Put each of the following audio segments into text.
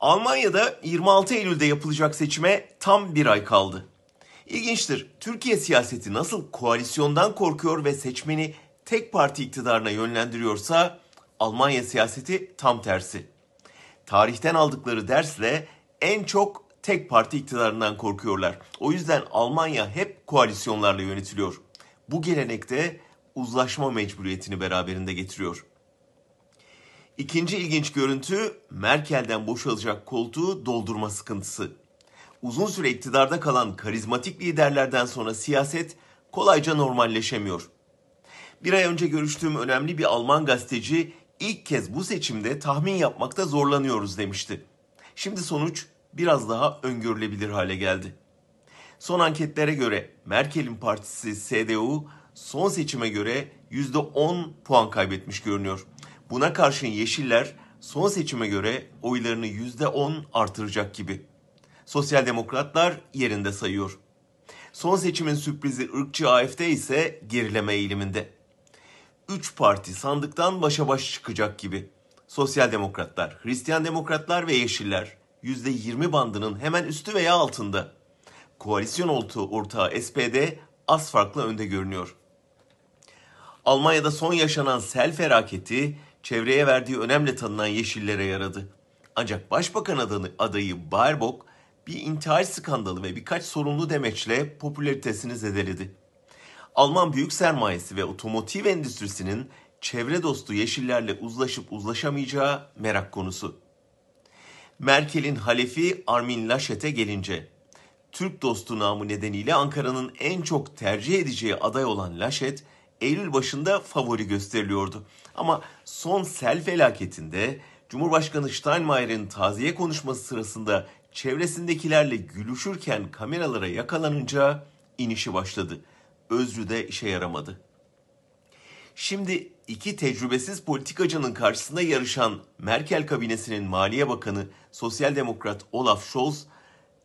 Almanya'da 26 Eylül'de yapılacak seçime tam bir ay kaldı. İlginçtir. Türkiye siyaseti nasıl koalisyondan korkuyor ve seçmeni tek parti iktidarına yönlendiriyorsa Almanya siyaseti tam tersi. Tarihten aldıkları dersle en çok tek parti iktidarından korkuyorlar. O yüzden Almanya hep koalisyonlarla yönetiliyor. Bu gelenekte uzlaşma mecburiyetini beraberinde getiriyor. İkinci ilginç görüntü Merkel'den boşalacak koltuğu doldurma sıkıntısı. Uzun süre iktidarda kalan karizmatik liderlerden sonra siyaset kolayca normalleşemiyor. Bir ay önce görüştüğüm önemli bir Alman gazeteci ilk kez bu seçimde tahmin yapmakta zorlanıyoruz demişti. Şimdi sonuç biraz daha öngörülebilir hale geldi. Son anketlere göre Merkel'in partisi CDU son seçime göre %10 puan kaybetmiş görünüyor. Buna karşın Yeşiller son seçime göre oylarını %10 artıracak gibi. Sosyal Demokratlar yerinde sayıyor. Son seçimin sürprizi ırkçı AFD ise gerileme eğiliminde. Üç parti sandıktan başa baş çıkacak gibi. Sosyal Demokratlar, Hristiyan Demokratlar ve Yeşiller %20 bandının hemen üstü veya altında. Koalisyon ortağı SPD az farklı önde görünüyor. Almanya'da son yaşanan sel felaketi çevreye verdiği önemle tanınan Yeşillere yaradı. Ancak Başbakan adını, adayı Baerbock bir intihar skandalı ve birkaç sorunlu demeçle popülaritesini zedeledi. Alman büyük sermayesi ve otomotiv endüstrisinin çevre dostu yeşillerle uzlaşıp uzlaşamayacağı merak konusu. Merkel'in halefi Armin Laschet'e gelince, Türk dostu namı nedeniyle Ankara'nın en çok tercih edeceği aday olan Laschet, Eylül başında favori gösteriliyordu. Ama son sel felaketinde Cumhurbaşkanı Steinmeier'in taziye konuşması sırasında çevresindekilerle gülüşürken kameralara yakalanınca inişi başladı. Özrü de işe yaramadı. Şimdi iki tecrübesiz politikacının karşısında yarışan Merkel kabinesinin Maliye Bakanı Sosyal Demokrat Olaf Scholz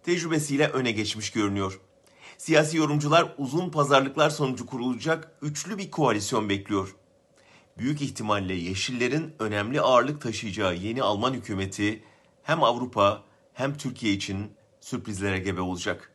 tecrübesiyle öne geçmiş görünüyor. Siyasi yorumcular uzun pazarlıklar sonucu kurulacak üçlü bir koalisyon bekliyor. Büyük ihtimalle Yeşillerin önemli ağırlık taşıyacağı yeni Alman hükümeti hem Avrupa hem Türkiye için sürprizlere gebe olacak.